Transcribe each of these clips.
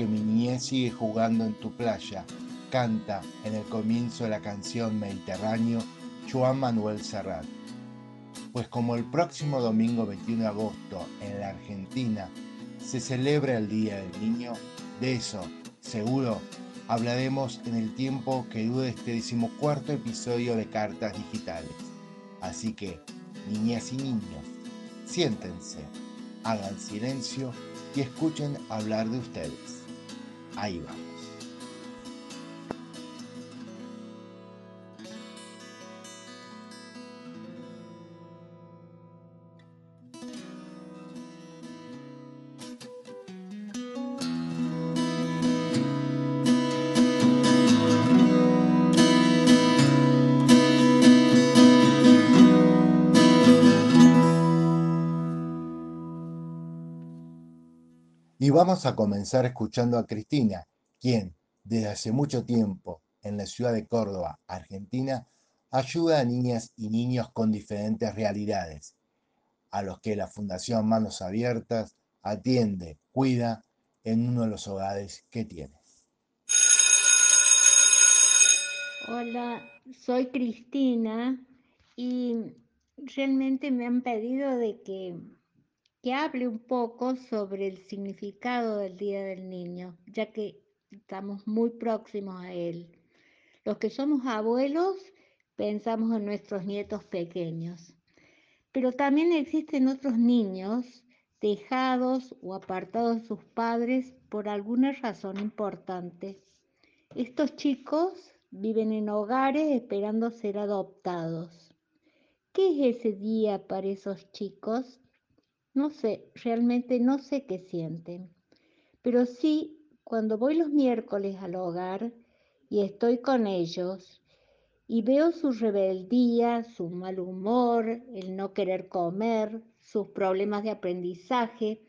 Porque mi niñez sigue jugando en tu playa, canta en el comienzo de la canción Mediterráneo Juan Manuel Serrat. Pues como el próximo domingo 21 de agosto en la Argentina se celebra el Día del Niño, de eso, seguro, hablaremos en el tiempo que dure este decimocuarto episodio de Cartas Digitales. Así que, niñas y niños, siéntense, hagan silencio y escuchen hablar de ustedes. Ahí vamos. Y vamos a comenzar escuchando a Cristina, quien desde hace mucho tiempo en la ciudad de Córdoba, Argentina, ayuda a niñas y niños con diferentes realidades, a los que la Fundación Manos Abiertas atiende, cuida en uno de los hogares que tiene. Hola, soy Cristina y realmente me han pedido de que que hable un poco sobre el significado del Día del Niño, ya que estamos muy próximos a él. Los que somos abuelos pensamos en nuestros nietos pequeños, pero también existen otros niños dejados o apartados de sus padres por alguna razón importante. Estos chicos viven en hogares esperando ser adoptados. ¿Qué es ese día para esos chicos? No sé, realmente no sé qué sienten, pero sí, cuando voy los miércoles al hogar y estoy con ellos y veo su rebeldía, su mal humor, el no querer comer, sus problemas de aprendizaje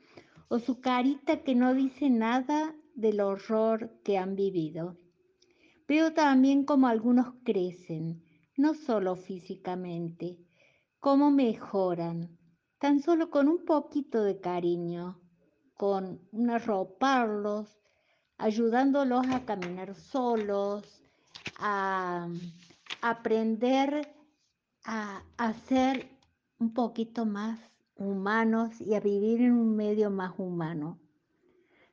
o su carita que no dice nada del horror que han vivido. Veo también cómo algunos crecen, no solo físicamente, cómo mejoran, tan solo con un poquito de cariño, con un arroparlos, ayudándolos a caminar solos, a aprender a, a ser un poquito más humanos y a vivir en un medio más humano.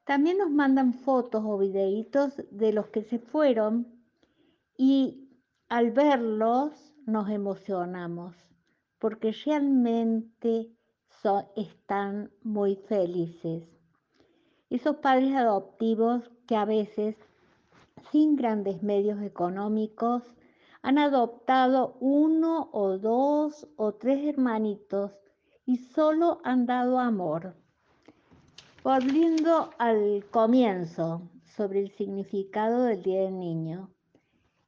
También nos mandan fotos o videitos de los que se fueron y al verlos nos emocionamos porque realmente están muy felices. Esos padres adoptivos que a veces, sin grandes medios económicos, han adoptado uno o dos o tres hermanitos y solo han dado amor. Volviendo al comienzo sobre el significado del Día del Niño,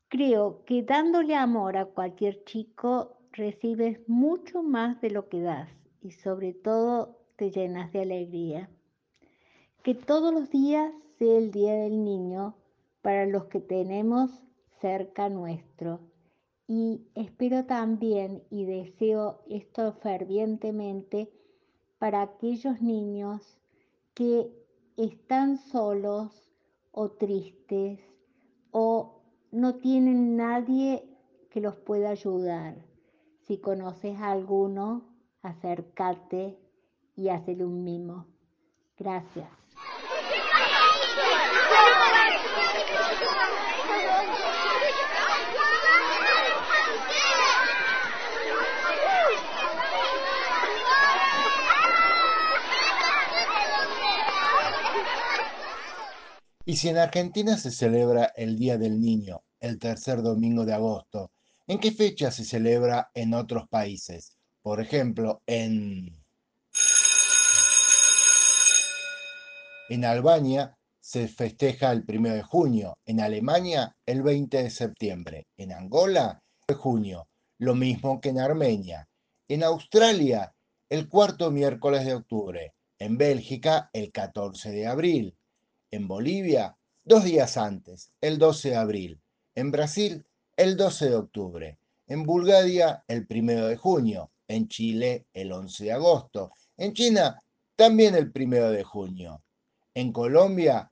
creo que dándole amor a cualquier chico recibes mucho más de lo que das y sobre todo te llenas de alegría. Que todos los días sea el Día del Niño para los que tenemos cerca nuestro. Y espero también y deseo esto fervientemente para aquellos niños que están solos o tristes o no tienen nadie que los pueda ayudar. Si conoces a alguno, acércate y hazle un mimo. Gracias. Y si en Argentina se celebra el Día del Niño, el tercer domingo de agosto, ¿en qué fecha se celebra en otros países? Por ejemplo, en, Albania se festeja el 1 de junio, en Alemania el 20 de septiembre, en Angola el junio, lo mismo que en Armenia, en Australia el cuarto miércoles de octubre, en Bélgica el 14 de abril, en Bolivia dos días antes, el 12 de abril, en Brasil el 12 de octubre, en Bulgaria el 1 de junio, en Chile el 11 de agosto, en China también el 1 de junio, en Colombia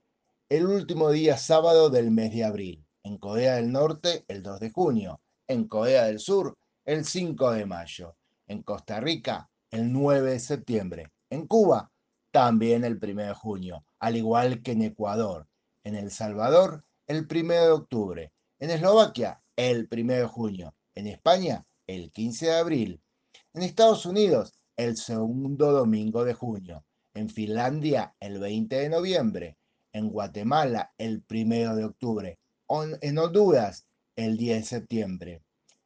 el último día sábado del mes de abril. En Corea del Norte, el 2 de junio. En Corea del Sur, el 5 de mayo. En Costa Rica, el 9 de septiembre. En Cuba, también el 1 de junio, al igual que en Ecuador. En El Salvador, el 1 de octubre. En Eslovaquia, el 1 de junio. En España, el 15 de abril. En Estados Unidos, el segundo domingo de junio. En Finlandia, el 20 de noviembre. En Guatemala, el 1 de octubre. En Honduras, el 10 de septiembre.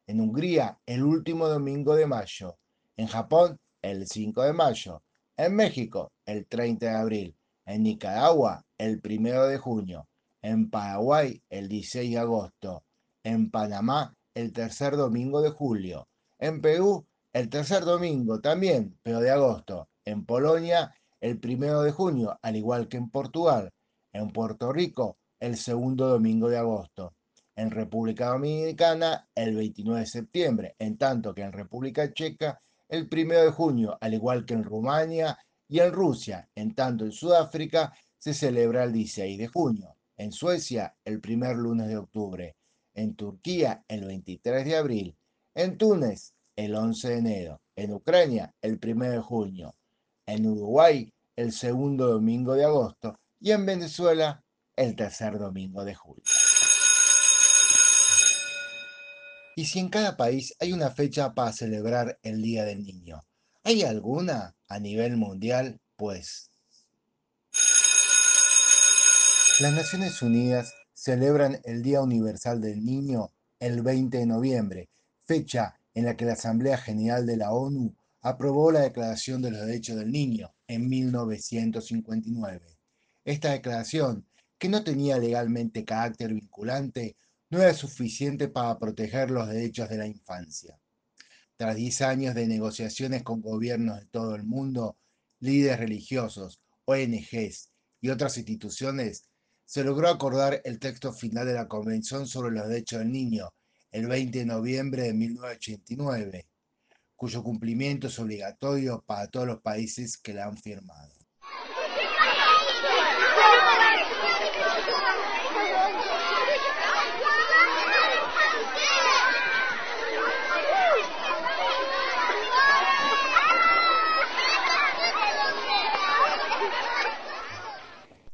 En Hungría, el último domingo de mayo. En Japón, el 5 de mayo. En México, el 30 de abril. En Nicaragua, el 1 de junio. En Paraguay, el 16 de agosto. En Panamá, el tercer domingo de julio. En Perú, el tercer domingo también, pero de agosto. En Polonia, el primero de junio, al igual que en Portugal. En Puerto Rico, el segundo domingo de agosto. En República Dominicana, el 29 de septiembre, en tanto que en República Checa, el primero de junio, al igual que en Rumania y en Rusia. En tanto en Sudáfrica, se celebra el 16 de junio. En Suecia, el primer lunes de octubre. En Turquía, el 23 de abril. En Túnez, el 11 de enero, en Ucrania el 1 de junio, en Uruguay el segundo domingo de agosto y en Venezuela el tercer domingo de julio. Y si en cada país hay una fecha para celebrar el Día del Niño, ¿hay alguna a nivel mundial? Pues las Naciones Unidas celebran el Día Universal del Niño el 20 de noviembre, fecha en la que la Asamblea General de la ONU aprobó la Declaración de los Derechos del Niño en 1959. Esta declaración, que no tenía legalmente carácter vinculante, no era suficiente para proteger los derechos de la infancia. Tras 10 años de negociaciones con gobiernos de todo el mundo, líderes religiosos, ONGs y otras instituciones, se logró acordar el texto final de la Convención sobre los Derechos del Niño, el 20 de noviembre de 1989, cuyo cumplimiento es obligatorio para todos los países que la han firmado.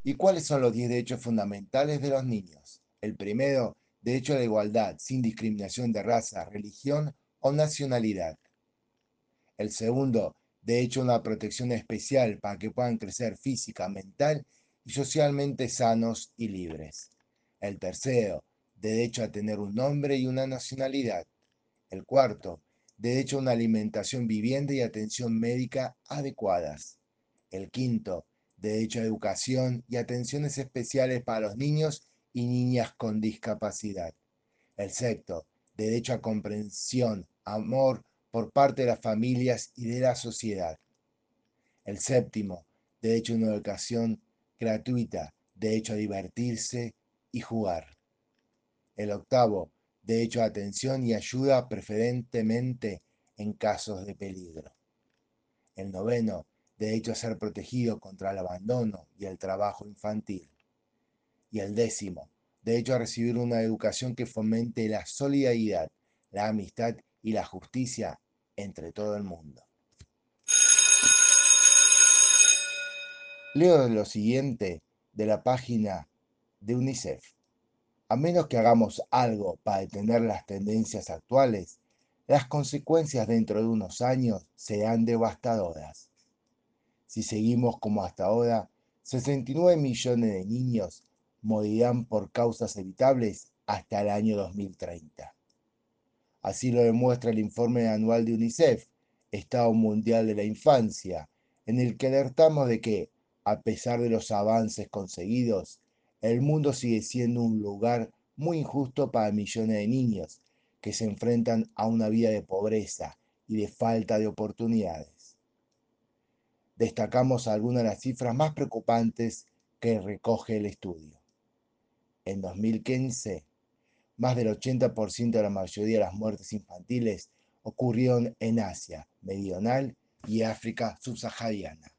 ¿Y cuáles son los 10 derechos fundamentales de los niños? El primero derecho a la igualdad sin discriminación de raza, religión o nacionalidad. El segundo, derecho a una protección especial para que puedan crecer física, mental y socialmente sanos y libres. El tercero, derecho a tener un nombre y una nacionalidad. El cuarto, derecho a una alimentación vivienda y atención médica adecuadas. El quinto, derecho a educación y atenciones especiales para los niños y niñas con discapacidad. El sexto, derecho a comprensión, amor por parte de las familias y de la sociedad. El séptimo, derecho a una educación gratuita, derecho a divertirse y jugar. El octavo, derecho a atención y ayuda preferentemente en casos de peligro. El noveno, derecho a ser protegido contra el abandono y el trabajo infantil y el décimo, derecho a recibir una educación que fomente la solidaridad, la amistad y la justicia entre todo el mundo. Leo lo siguiente de la página de UNICEF. A menos que hagamos algo para detener las tendencias actuales, las consecuencias dentro de unos años serán devastadoras. Si seguimos como hasta ahora, 69 millones de niños morirán por causas evitables hasta el año 2030. Así lo demuestra el informe anual de UNICEF, Estado Mundial de la Infancia, en el que alertamos de que, a pesar de los avances conseguidos, el mundo sigue siendo un lugar muy injusto para millones de niños que se enfrentan a una vida de pobreza y de falta de oportunidades. Destacamos algunas de las cifras más preocupantes que recoge el estudio. En 2015, más del 80% de la mayoría de las muertes infantiles ocurrieron en Asia Meridional y África subsahariana.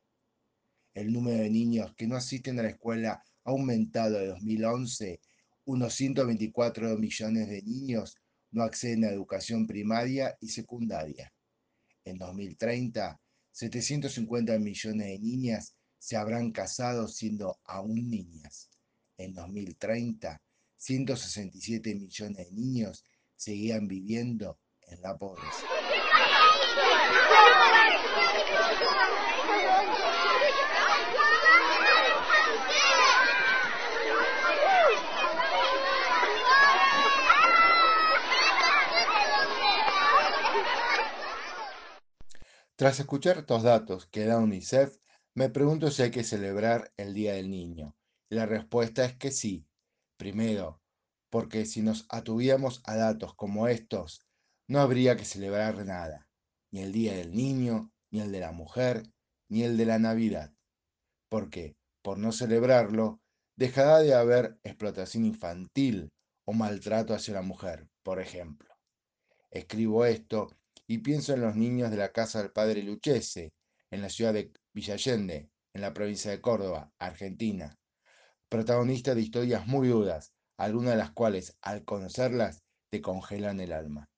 El número de niños que no asisten a la escuela aumentado de 2011, unos 124 millones de niños no acceden a educación primaria y secundaria. En 2030, 750 millones de niñas se habrán casado siendo aún niñas. En 2030, 167 millones de niños seguían viviendo en la pobreza. Tras escuchar estos datos que da UNICEF, me pregunto si hay que celebrar el Día del Niño. La respuesta es que sí. Primero, porque si nos atuviéramos a datos como estos, no habría que celebrar nada, ni el Día del Niño, ni el de la Mujer, ni el de la Navidad. Porque, por no celebrarlo, dejará de haber explotación infantil o maltrato hacia la mujer, por ejemplo. Escribo esto y pienso en los niños de la casa del padre Luchese, en la ciudad de Villallende, en la provincia de Córdoba, Argentina, protagonista de historias muy duras, algunas de las cuales, al conocerlas, te congelan el alma.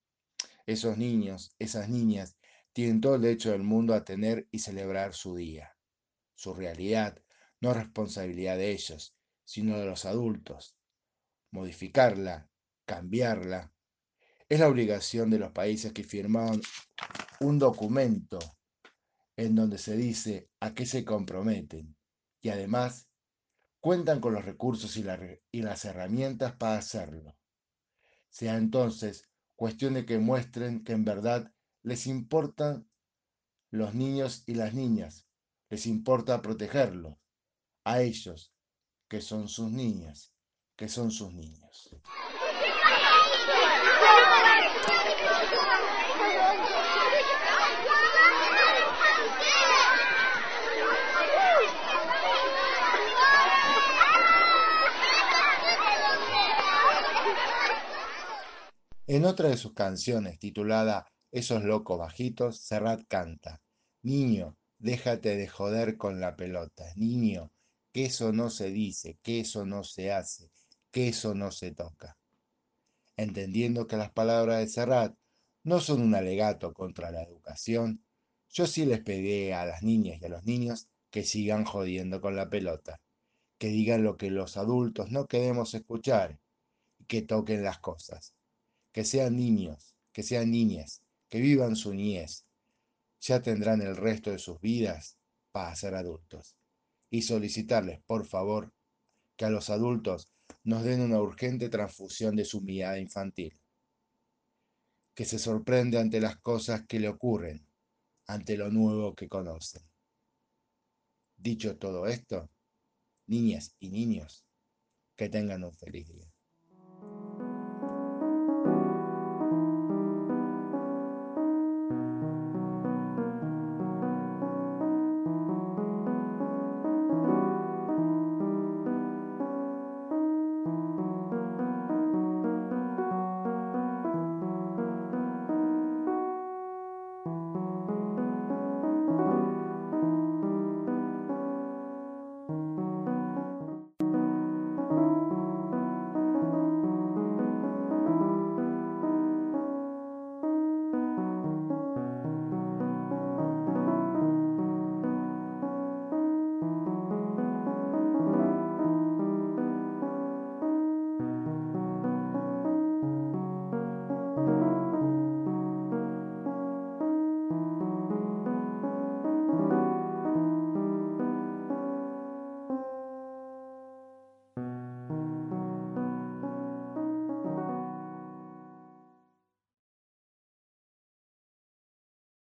Esos niños, esas niñas, tienen todo el derecho del mundo a tener y celebrar su día. Su realidad no es responsabilidad de ellos, sino de los adultos. Modificarla, cambiarla, es la obligación de los países que firmaron un documento en donde se dice a qué se comprometen y además cuentan con los recursos y, las herramientas para hacerlo. Sea entonces cuestión de que muestren que en verdad les importan los niños y las niñas, les importa protegerlos, a ellos, que son sus niñas, que son sus niños. En otra de sus canciones, titulada Esos locos bajitos, Serrat canta, Niño, déjate de joder con la pelota. Niño, que eso no se dice, que eso no se hace, que eso no se toca. Entendiendo que las palabras de Serrat no son un alegato contra la educación, yo sí les pedí a las niñas y a los niños que sigan jodiendo con la pelota, que digan lo que los adultos no queremos escuchar y que toquen las cosas, que sean niños, que sean niñas, que vivan su niñez. Ya tendrán el resto de sus vidas para ser adultos. Y solicitarles, por favor, que a los adultos nos den una urgente transfusión de su mirada infantil, que se sorprende ante las cosas que le ocurren, ante lo nuevo que conocen. Dicho todo esto, niñas y niños, que tengan un feliz día.